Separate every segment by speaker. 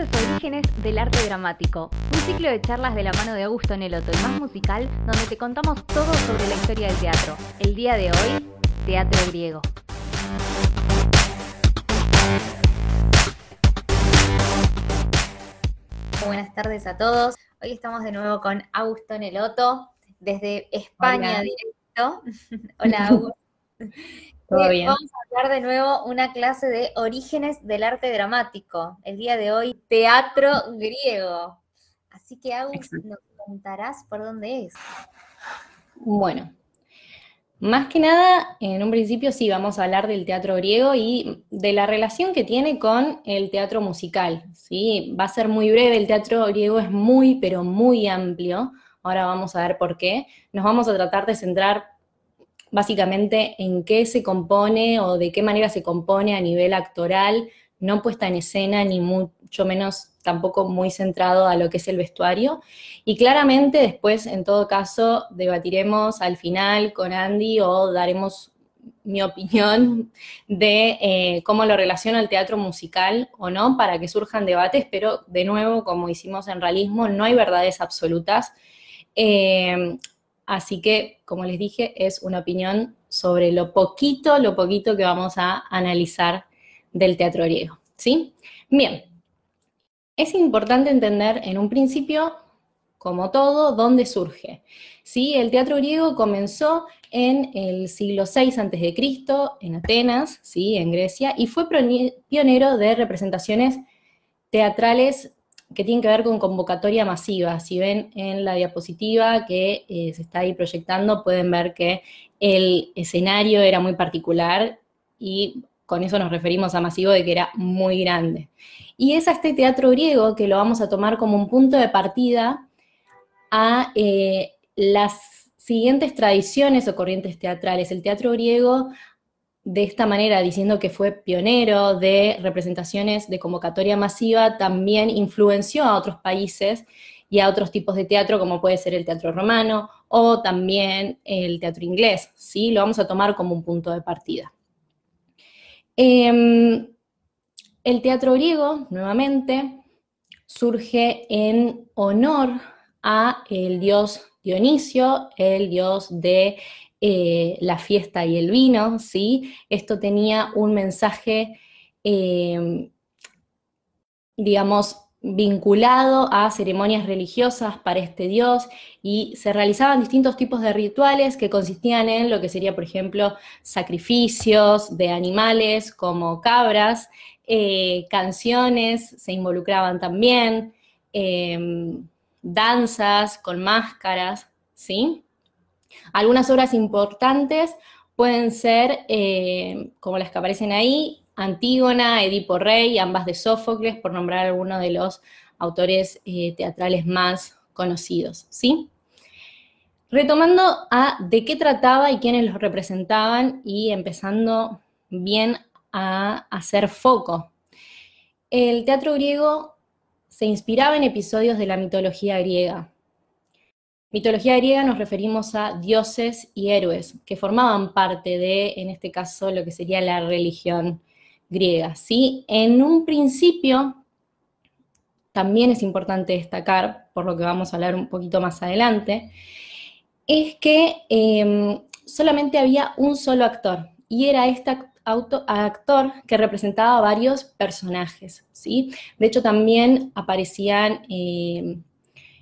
Speaker 1: Orígenes del Arte Dramático, un ciclo de charlas de la mano de Augusto Neloto, el más musical, donde te contamos todo sobre la historia del teatro. El día de hoy, teatro griego. Buenas tardes a todos. Hoy estamos de nuevo con Augusto Neloto, desde España directo. Hola, Augusto.
Speaker 2: Todo bien.
Speaker 1: Vamos a hablar de nuevo una clase de orígenes del arte dramático. El día de hoy, teatro griego. Así que, Augusto, nos contarás por dónde es.
Speaker 2: Bueno, más que nada, en un principio sí vamos a hablar del teatro griego y de la relación que tiene con el teatro musical. ¿sí? Va a ser muy breve, el teatro griego es muy, pero muy amplio. Ahora vamos a ver por qué. Nos vamos a tratar de centrar básicamente en qué se compone o de qué manera se compone a nivel actoral, no puesta en escena, ni mucho menos tampoco muy centrado a lo que es el vestuario. Y claramente después, en todo caso, debatiremos al final con Andy o daremos mi opinión de eh, cómo lo relaciona el teatro musical o no, para que surjan debates, pero de nuevo, como hicimos en realismo, no hay verdades absolutas. Eh, Así que, como les dije, es una opinión sobre lo poquito, lo poquito que vamos a analizar del teatro griego. ¿Sí? Bien. Es importante entender en un principio, como todo, dónde surge. ¿Sí? El teatro griego comenzó en el siglo VI a.C., en Atenas, ¿sí? en Grecia, y fue pionero de representaciones teatrales que tiene que ver con convocatoria masiva. Si ven en la diapositiva que eh, se está ahí proyectando, pueden ver que el escenario era muy particular y con eso nos referimos a masivo de que era muy grande. Y es a este teatro griego que lo vamos a tomar como un punto de partida a eh, las siguientes tradiciones o corrientes teatrales. El teatro griego de esta manera, diciendo que fue pionero de representaciones de convocatoria masiva, también influenció a otros países y a otros tipos de teatro, como puede ser el teatro romano o también el teatro inglés, ¿sí? Lo vamos a tomar como un punto de partida. Em, el teatro griego, nuevamente, surge en honor a el dios Dionisio, el dios de eh, la fiesta y el vino, ¿sí? Esto tenía un mensaje, em, digamos, vinculado a ceremonias religiosas para este dios y se realizaban distintos tipos de rituales que consistían en lo que sería, por ejemplo, sacrificios de animales como cabras, eh, canciones se involucraban también, em, danzas con máscaras, ¿sí? Algunas obras importantes pueden ser, eh, como las que aparecen ahí, Antígona, Edipo Rey, ambas de Sófocles, por nombrar algunos de los autores eh, teatrales más conocidos, ¿sí? Retomando a de qué trataba y quiénes los representaban y empezando bien a hacer foco. El teatro griego se inspiraba en episodios de la mitología griega, Mitología griega nos referimos a dioses y héroes que formaban parte de, en este caso, lo que sería la religión griega. ¿sí? En un principio, también es importante destacar, por lo que vamos a hablar un poquito más adelante, es que em, solamente había un solo actor, y era este actor que representaba varios personajes. ¿sí? De hecho, también aparecían... Em,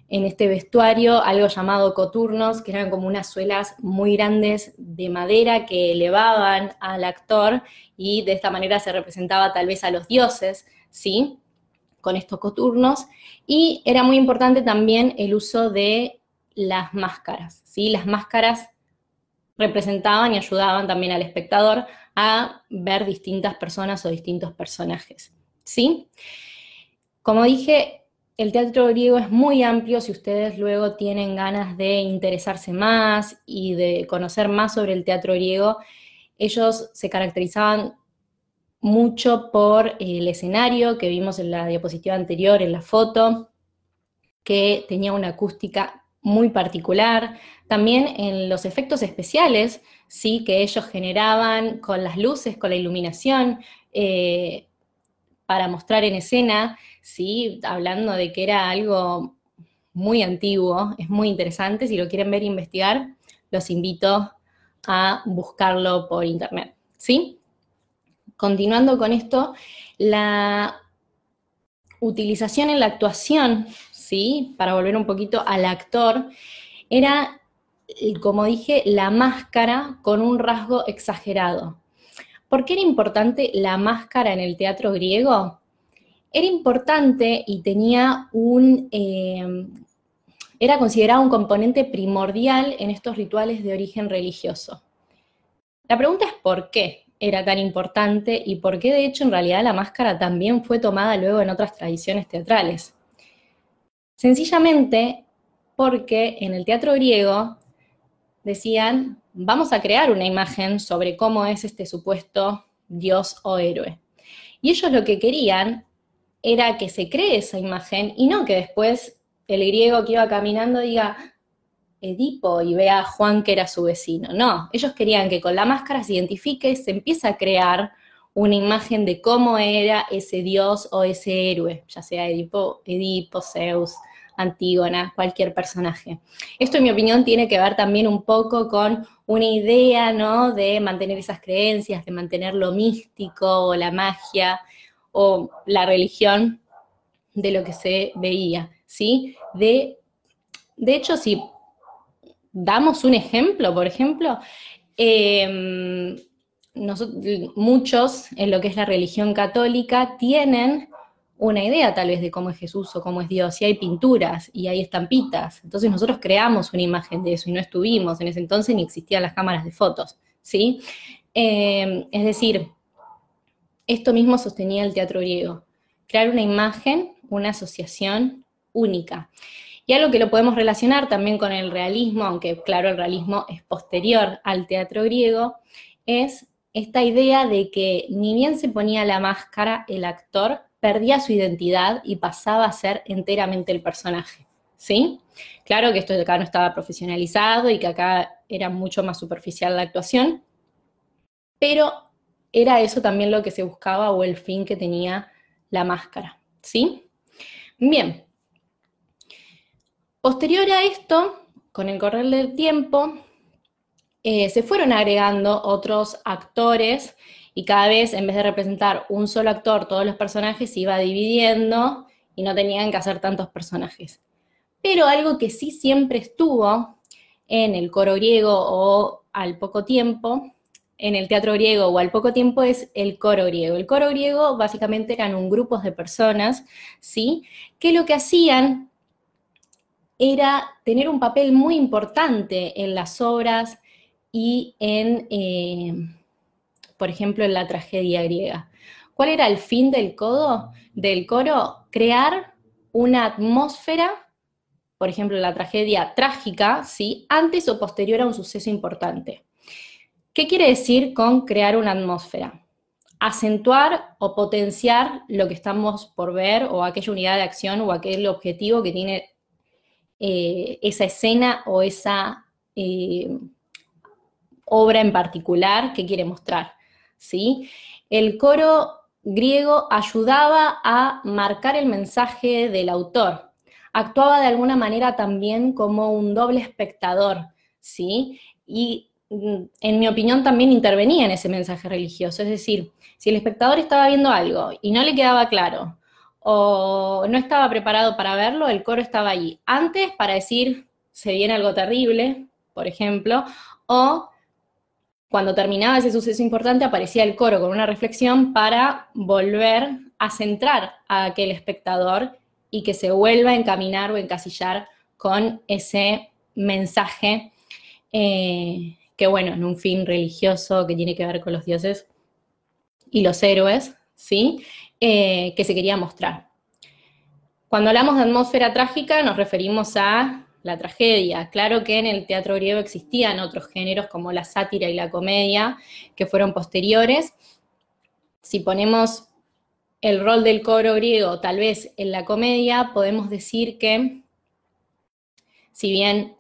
Speaker 2: en este vestuario algo llamado coturnos, que eran como unas suelas muy grandes de madera que elevaban al actor y de esta manera se representaba tal vez a los dioses, ¿sí? Con estos coturnos. Y era muy importante también el uso de las máscaras, ¿sí? Las máscaras representaban y ayudaban también al espectador a ver distintas personas o distintos personajes, ¿sí? Como dije, el teatro griego es muy amplio, si ustedes luego tienen ganas de interesarse más y de conocer más sobre el teatro griego, ellos se caracterizaban mucho por el escenario que vimos en la diapositiva anterior, en la foto, que tenía una acústica muy particular, también en los efectos especiales, sí, que ellos generaban con las luces, con la iluminación, eh, para mostrar en escena, ¿sí? hablando de que era algo muy antiguo, es muy interesante, si lo quieren ver e investigar, los invito a buscarlo por internet, ¿sí? Continuando con esto, la utilización en la actuación, ¿sí? Para volver un poquito al actor, era, como dije, la máscara con un rasgo exagerado. ¿Por qué era importante la máscara en el teatro griego? Era importante y tenía un, eh, era considerado un componente primordial en estos rituales de origen religioso. La pregunta es por qué era tan importante y por qué de hecho en realidad la máscara también fue tomada luego en otras tradiciones teatrales. Sencillamente porque en el teatro griego decían, vamos a crear una imagen sobre cómo es este supuesto dios o héroe. Y ellos lo que querían era que se cree esa imagen y no que después el griego que iba caminando diga Edipo y vea a Juan que era su vecino. No, ellos querían que con la máscara se identifique, se empiece a crear una imagen de cómo era ese dios o ese héroe, ya sea Edipo, Edipo, Zeus, Antígona, cualquier personaje. Esto, en mi opinión, tiene que ver también un poco con una idea, ¿no? De mantener esas creencias, de mantener lo místico o la magia o la religión de lo que se veía. ¿sí? De, de hecho, si damos un ejemplo, por ejemplo, em, muchos en lo que es la religión católica tienen una idea tal vez de cómo es Jesús o cómo es Dios, y hay pinturas y hay estampitas, entonces nosotros creamos una imagen de eso y no estuvimos, en ese entonces ni existían las cámaras de fotos, ¿sí? Em, es decir, esto mismo sostenía el teatro griego, crear una imagen, una asociación única. Y algo que lo podemos relacionar también con el realismo, aunque claro, el realismo es posterior al teatro griego, es esta idea de que ni bien se ponía la máscara, el actor perdía su identidad y pasaba a ser enteramente el personaje. ¿Sí? Claro que esto de acá no estaba profesionalizado y que acá era mucho más superficial la actuación, pero era eso también lo que se buscaba o el fin que tenía la máscara. ¿Sí? Bien, Posterior a esto, con el correr del tiempo, eh, se fueron agregando otros actores y cada vez en vez de representar un solo actor, todos los personajes se iba dividiendo y no tenían que hacer tantos personajes. Pero algo que sí siempre estuvo en el coro griego o al poco tiempo, en el teatro griego o al poco tiempo es el coro griego. El coro griego básicamente eran un grupo de personas, ¿sí? Que lo que hacían era tener un papel muy importante en las obras y en, eh, por ejemplo, en la tragedia griega. ¿Cuál era el fin del, codo, del coro? Crear una atmósfera, por ejemplo, la tragedia trágica, ¿sí? antes o posterior a un suceso importante. ¿Qué quiere decir con crear una atmósfera? Acentuar o potenciar lo que estamos por ver o aquella unidad de acción o aquel objetivo que tiene eh, esa escena o esa eh, obra en particular que quiere mostrar. ¿Sí? El coro griego ayudaba a marcar el mensaje del autor, actuaba de alguna manera también como un doble espectador, ¿sí? Y mm, en mi opinión también intervenía en ese mensaje religioso, es decir, si el espectador estaba viendo algo y no le quedaba claro, o no estaba preparado para verlo, el coro estaba ahí. Antes para decir, se viene algo terrible, por ejemplo, o cuando terminaba ese suceso importante aparecía el coro con una reflexión para volver a centrar a aquel espectador y que se vuelva a encaminar o encasillar con ese mensaje eh, que, bueno, en un fin religioso que tiene que ver con los dioses y los héroes, ¿sí? Eh, que se quería mostrar. Cuando hablamos de atmósfera trágica nos referimos a la tragedia. Claro que en el teatro griego existían otros géneros como la sátira y la comedia, que fueron posteriores. Si ponemos el rol del coro griego tal vez en la comedia, podemos decir que si bien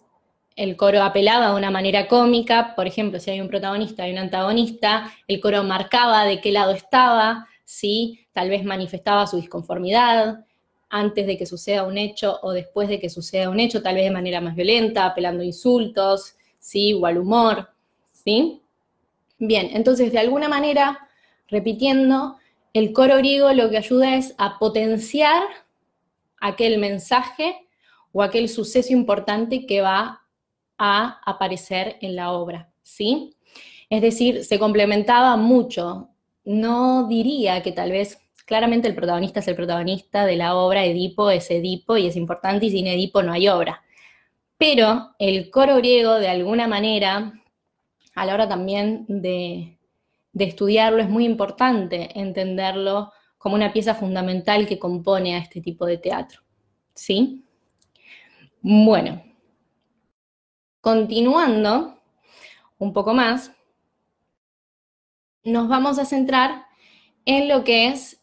Speaker 2: el coro apelaba de una manera cómica, por ejemplo, si hay un protagonista y un antagonista, el coro marcaba de qué lado estaba, ¿sí? Tal vez manifestaba su disconformidad antes de que suceda un hecho o después de que suceda un hecho, tal vez de manera más violenta, apelando a insultos, ¿sí? O al humor, ¿sí? Bien, entonces de alguna manera, repitiendo, el coro griego lo que ayuda es a potenciar aquel mensaje o aquel suceso importante que va a aparecer en la obra, ¿sí? Es decir, se complementaba mucho. No diría que tal vez, claramente el protagonista es el protagonista de la obra, Edipo es Edipo y es importante y sin Edipo no hay obra. Pero el coro griego, de alguna manera, a la hora también de, de estudiarlo, es muy importante entenderlo como una pieza fundamental que compone a este tipo de teatro. ¿Sí? Bueno, continuando un poco más, nos vamos a centrar en lo que es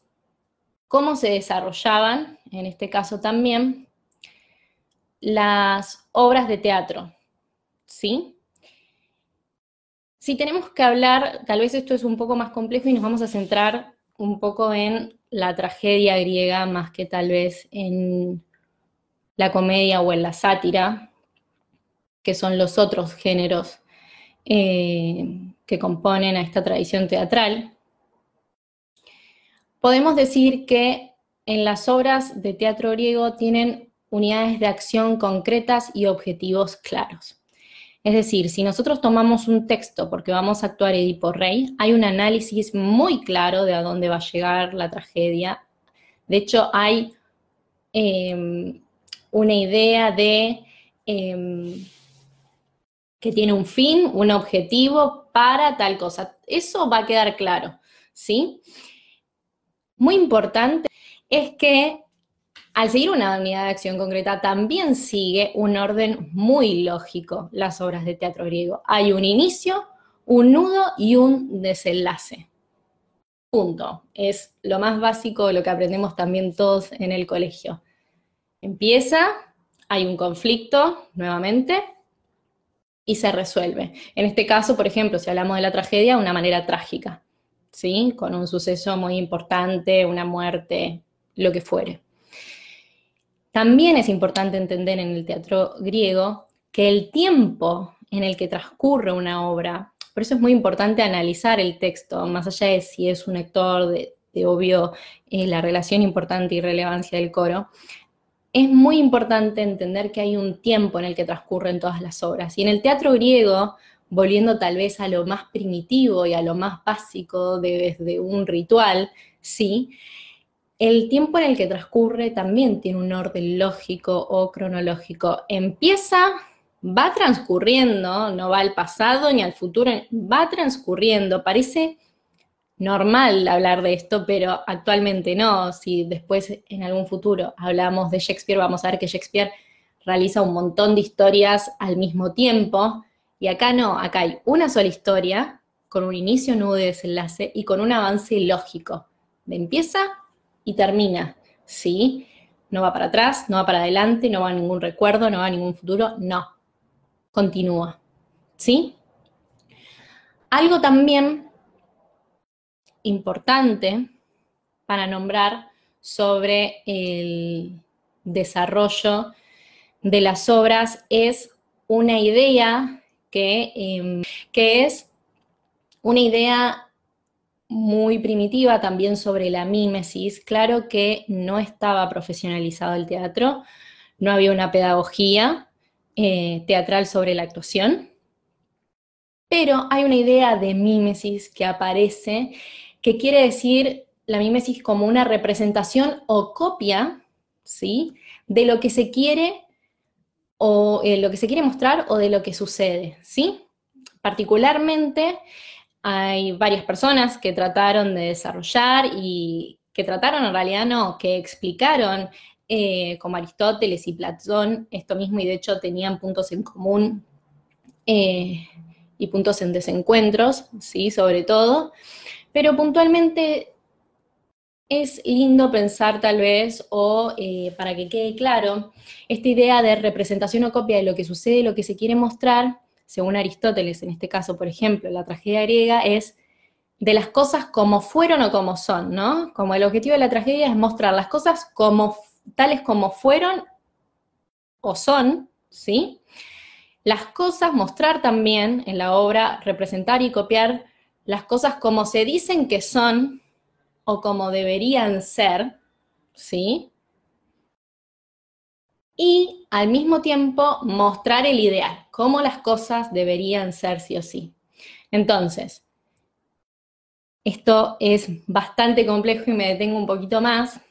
Speaker 2: cómo se desarrollaban, en este caso también, las obras de teatro, ¿sí? Si tenemos que hablar, tal vez esto es un poco más complejo y nos vamos a centrar un poco en la tragedia griega más que tal vez en la comedia o en la sátira, que son los otros géneros eh, que componen a esta tradición teatral, podemos decir que en las obras de teatro griego tienen unidades de acción concretas y objetivos claros. Es decir, si nosotros tomamos un texto porque vamos a actuar Edipo Rey, hay un análisis muy claro de a dónde va a llegar la tragedia. De hecho, hay em, una idea de em, que tiene un fin, un objetivo para tal cosa. Eso va a quedar claro, ¿sí? Muy importante es que al seguir una unidad de acción concreta también sigue un orden muy lógico las obras de teatro griego. Hay un inicio, un nudo y un desenlace. Punto. Es lo más básico, lo que aprendemos también todos en el colegio. Empieza, hay un conflicto, nuevamente, y se resuelve. En este caso, por ejemplo, si hablamos de la tragedia, una manera trágica, ¿sí? Con un suceso muy importante, una muerte, lo que fuere. También es importante entender en el teatro griego que el tiempo en el que transcurre una obra, por eso es muy importante analizar el texto, más allá de si es un actor, de, obvio eh, la relación importante y relevancia del coro, es muy importante entender que hay un tiempo en el que transcurren todas las obras. Y en el teatro griego, volviendo tal vez a lo más primitivo y a lo más básico de, un ritual, sí, el tiempo en el que transcurre también tiene un orden lógico o cronológico. Empieza, va transcurriendo, no va al pasado ni al futuro, va transcurriendo, parece normal hablar de esto, pero actualmente no. Si después en algún futuro hablamos de Shakespeare, vamos a ver que Shakespeare realiza un montón de historias al mismo tiempo, y acá no, acá hay una sola historia, con un inicio, nudo y desenlace, y con un avance lógico, empieza y termina, ¿sí? No va para atrás, no va para adelante, no va a ningún recuerdo, no va a ningún futuro, no, continúa, ¿sí? Algo también importante para nombrar sobre el desarrollo de las obras es una idea que, em, que es una idea muy primitiva también sobre la mímesis. Claro que no estaba profesionalizado el teatro, no había una pedagogía eh, teatral sobre la actuación, pero hay una idea de mímesis que aparece que quiere decir la mímesis como una representación o copia, ¿sí? De lo que se quiere o eh, lo que se quiere mostrar o de lo que sucede, ¿sí? Particularmente hay varias personas que trataron de desarrollar y que trataron en realidad no, que explicaron eh, como Aristóteles y Platón esto mismo y de hecho tenían puntos en común eh, y puntos en desencuentros, ¿sí? Sobre todo. Pero puntualmente es lindo pensar tal vez, o eh, para que quede claro, esta idea de representación o copia de lo que sucede, lo que se quiere mostrar, según Aristóteles, en este caso, por ejemplo, la tragedia griega, es de las cosas como fueron o como son, ¿no? Como el objetivo de la tragedia es mostrar las cosas como tales como fueron o son, ¿sí? Las cosas, mostrar también en la obra, representar y copiar las cosas como se dicen que son o como deberían ser, ¿sí? Y al mismo tiempo mostrar el ideal, cómo las cosas deberían ser sí o sí. Entonces, esto es bastante complejo y me detengo un poquito más,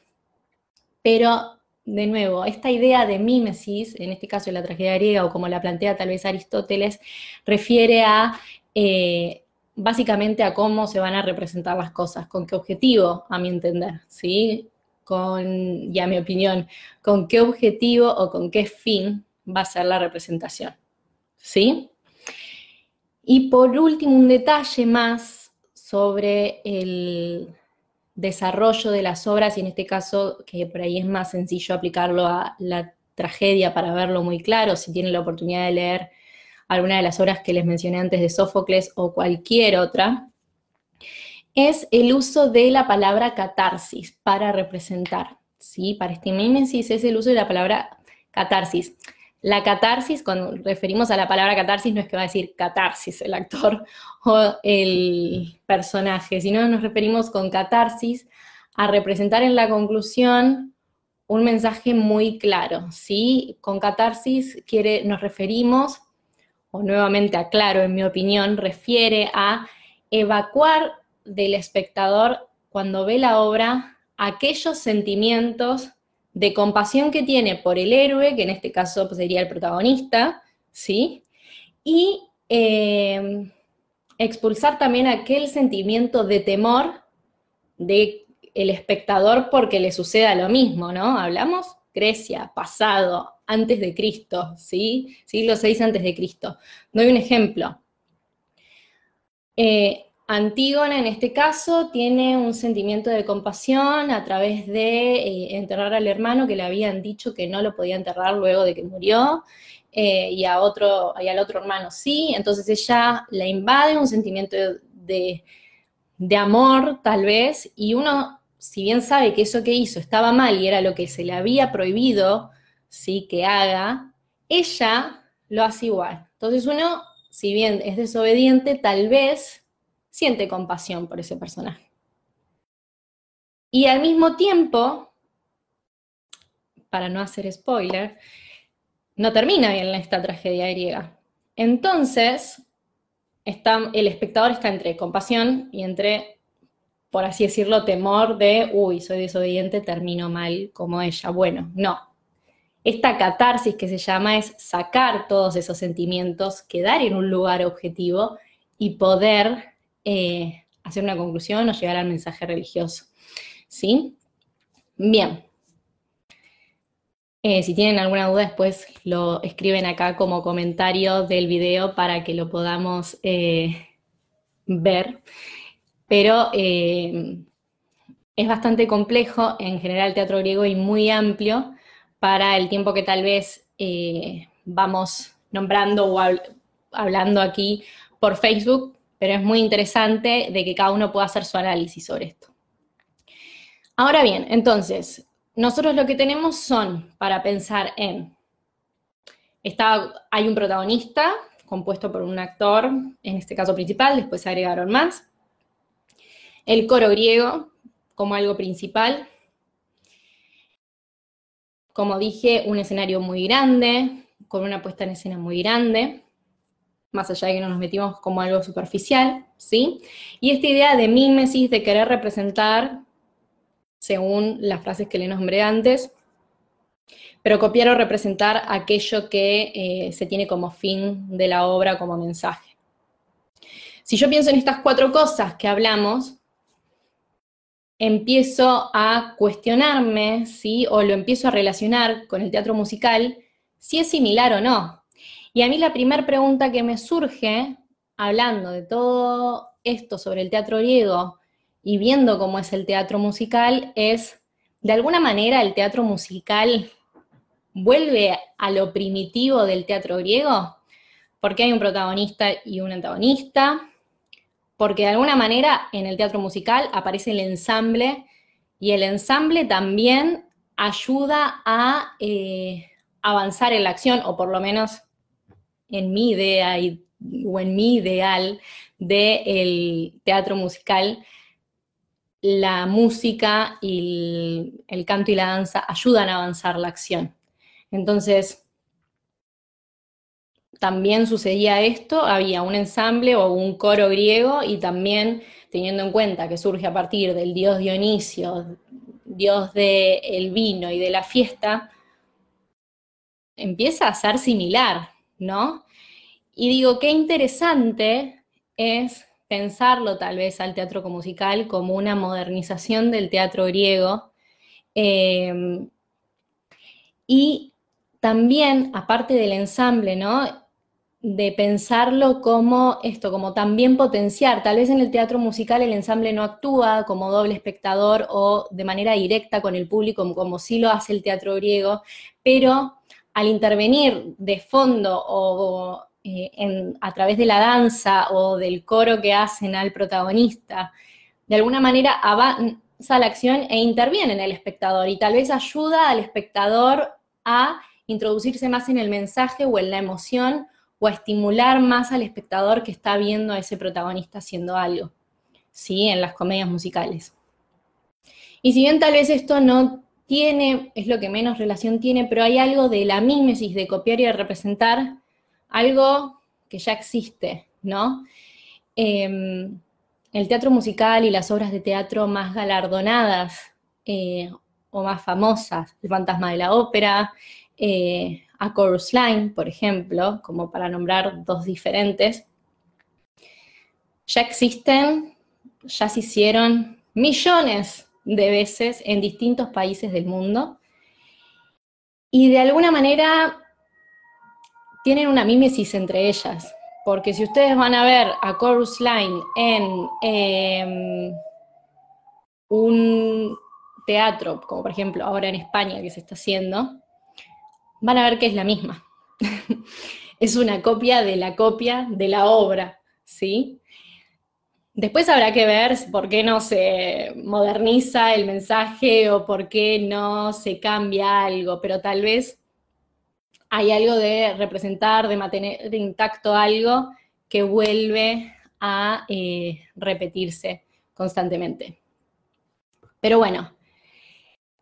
Speaker 2: pero de nuevo, esta idea de mímesis, en este caso la tragedia griega o como la plantea tal vez Aristóteles, refiere a eh, básicamente a cómo se van a representar las cosas, con qué objetivo, a mi entender, ¿sí? Con, y a mi opinión, con qué objetivo o con qué fin va a ser la representación, ¿sí? Y por último, un detalle más sobre el desarrollo de las obras, y en este caso, que por ahí es más sencillo aplicarlo a la tragedia para verlo muy claro, si tienen la oportunidad de leer alguna de las obras que les mencioné antes de Sófocles o cualquier otra, es el uso de la palabra catarsis para representar, ¿sí? Para este mímesis es el uso de la palabra catarsis. La catarsis, cuando referimos a la palabra catarsis, no es que va a decir catarsis el actor o el personaje, sino nos referimos con catarsis a representar en la conclusión un mensaje muy claro, ¿sí? Con catarsis quiere, nos referimos o nuevamente aclaro en mi opinión, refiere a evacuar del espectador cuando ve la obra aquellos sentimientos de compasión que tiene por el héroe, que en este caso pues, sería el protagonista, ¿sí? Y eh, expulsar también aquel sentimiento de temor de el espectador porque le suceda lo mismo, ¿no? ¿Hablamos? Grecia, pasado, antes de Cristo, ¿sí? Siglo VI antes de Cristo. Doy un ejemplo. Eh, Antígona, en este caso, tiene un sentimiento de compasión a través de eh, enterrar al hermano que le habían dicho que no lo podía enterrar luego de que murió, eh, y, a otro, al otro hermano sí, entonces ella la invade un sentimiento de, de amor, tal vez, y uno, si bien sabe que eso que hizo estaba mal y era lo que se le había prohibido ¿sí? que haga, ella lo hace igual. Entonces uno, si bien es desobediente, tal vez siente compasión por ese personaje. Y al mismo tiempo, para no hacer spoiler, no termina bien esta tragedia griega. Entonces, está, el espectador está entre compasión y entre, por así decirlo, temor de, uy, soy desobediente, termino mal como ella. Bueno, no, esta catarsis que se llama es sacar todos esos sentimientos, quedar en un lugar objetivo y poder eh, hacer una conclusión o llegar al mensaje religioso. ¿Sí? Bien. Eh, si tienen alguna duda, después lo escriben acá como comentario del video para que lo podamos eh, ver. Pero es bastante complejo en general el teatro griego y muy amplio para el tiempo que tal vez eh, vamos nombrando o hablando aquí por Facebook, pero es muy interesante de que cada uno pueda hacer su análisis sobre esto. Ahora bien, entonces, nosotros lo que tenemos son para pensar en, está, hay un protagonista compuesto por un actor, en este caso principal, después se agregaron más, el coro griego como algo principal, como dije, un escenario muy grande, con una puesta en escena muy grande, más allá de que no nos metimos como algo superficial, ¿sí? Y esta idea de mímesis, de querer representar, según las frases que le nombré antes, pero copiar o representar aquello que eh, se tiene como fin de la obra, como mensaje. Si yo pienso en estas cuatro cosas que hablamos, empiezo a cuestionarme, ¿sí? O lo empiezo a relacionar con el teatro musical, si es similar o no. Y a mí la primera pregunta que me surge, hablando de todo esto sobre el teatro griego y viendo cómo es el teatro musical, es, ¿de alguna manera el teatro musical vuelve a lo primitivo del teatro griego? Porque hay un protagonista y un antagonista, porque de alguna manera en el teatro musical aparece el ensamble y el ensamble también ayuda a eh, avanzar en la acción, o por lo menos en mi idea o en mi ideal del teatro musical, la música y el, canto y la danza ayudan a avanzar la acción. Entonces, también sucedía esto, había un ensamble o un coro griego y también teniendo en cuenta que surge a partir del dios Dionisio, dios del vino y de la fiesta, empieza a ser similar, ¿no? Y digo, qué interesante es pensarlo tal vez al teatro musical como una modernización del teatro griego. Em, y también, aparte del ensamble, ¿no? De pensarlo como esto, como también potenciar. Tal vez en el teatro musical el ensamble no actúa como doble espectador o de manera directa con el público, como, como sí lo hace el teatro griego, pero al intervenir de fondo o eh, a través de la danza o del coro que hacen al protagonista, de alguna manera avanza la acción e interviene en el espectador y tal vez ayuda al espectador a introducirse más en el mensaje o en la emoción o estimular más al espectador que está viendo a ese protagonista haciendo algo, ¿sí? En las comedias musicales. Y si bien tal vez esto no tiene, es lo que menos relación tiene, pero hay algo de la mímesis de copiar y de representar algo que ya existe, ¿no? Em, el teatro musical y las obras de teatro más galardonadas eh, o más famosas, El fantasma de la ópera, eh, A Chorus Line, por ejemplo, como para nombrar dos diferentes, ya existen, ya se hicieron millones de veces en distintos países del mundo y de alguna manera tienen una mímesis entre ellas, porque si ustedes van a ver a Chorus Line en em, un teatro, como por ejemplo ahora en España que se está haciendo, van a ver que es la misma. es una copia de la copia de la obra, ¿sí? Después habrá que ver por qué no se moderniza el mensaje o por qué no se cambia algo, pero tal vez hay algo de representar, de mantener intacto algo que vuelve a eh, repetirse constantemente. Pero bueno,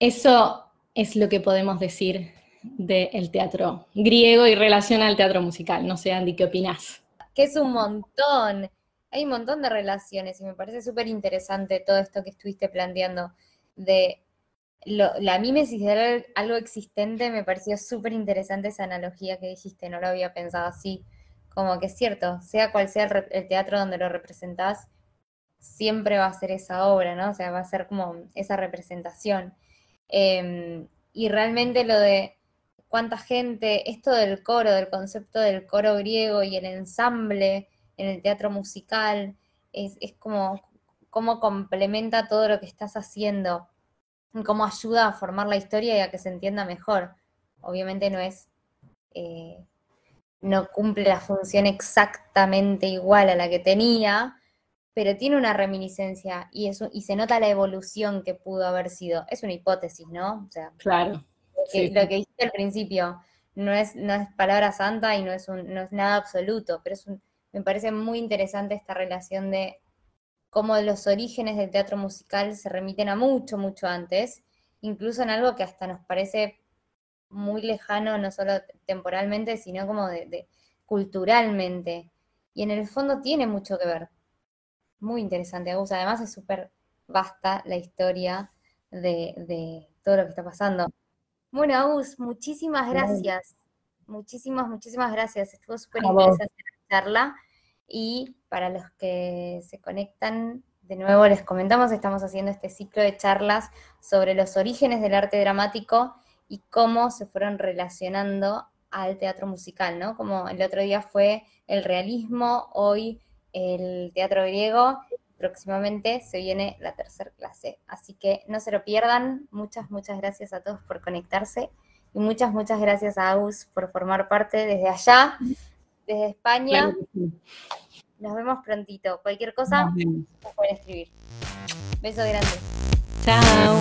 Speaker 2: eso es lo que podemos decir del teatro griego y relación al teatro musical. No sé, Andy, ¿qué opinás?
Speaker 1: Que es un montón. Hay un montón de relaciones y me parece súper interesante todo esto que estuviste planteando de la mímesis de algo existente me pareció súper interesante esa analogía que dijiste, no lo había pensado así. Como que es cierto, sea cual sea el, teatro donde lo representás, siempre va a ser esa obra, ¿no? O sea, va a ser como esa representación. Em, y realmente lo de cuánta gente, esto del coro, del concepto del coro griego y el ensamble en el teatro musical, es, es como cómo complementa todo lo que estás haciendo cómo ayuda a formar la historia y a que se entienda mejor. Obviamente no es, eh, no cumple la función exactamente igual a la que tenía, pero tiene una reminiscencia y, eso, y se nota la evolución que pudo haber sido. Es una hipótesis, ¿no?
Speaker 2: O sea, claro.
Speaker 1: Lo que, dijiste al principio no es, no es palabra santa y no es, un, no es nada absoluto, pero es me parece muy interesante esta relación de cómo los orígenes del teatro musical se remiten a mucho, mucho antes, incluso en algo que hasta nos parece muy lejano, no solo temporalmente, sino como de, culturalmente. Y en el fondo tiene mucho que ver. Muy interesante, Agus. Además es súper vasta la historia de, todo lo que está pasando. Bueno, Agus, muchísimas gracias. Muchísimas, muchísimas gracias. Estuvo súper interesante la charla. Y para los que se conectan, de nuevo les comentamos, estamos haciendo este ciclo de charlas sobre los orígenes del arte dramático y cómo se fueron relacionando al teatro musical, ¿no? Como el otro día fue el realismo, hoy el teatro griego, próximamente se viene la tercera clase. Así que no se lo pierdan. Muchas, muchas gracias a todos por conectarse y muchas, muchas gracias a Agus por formar parte desde allá, desde España. nos vemos prontito. Cualquier cosa, nos pueden escribir. Beso grande.
Speaker 2: Chao.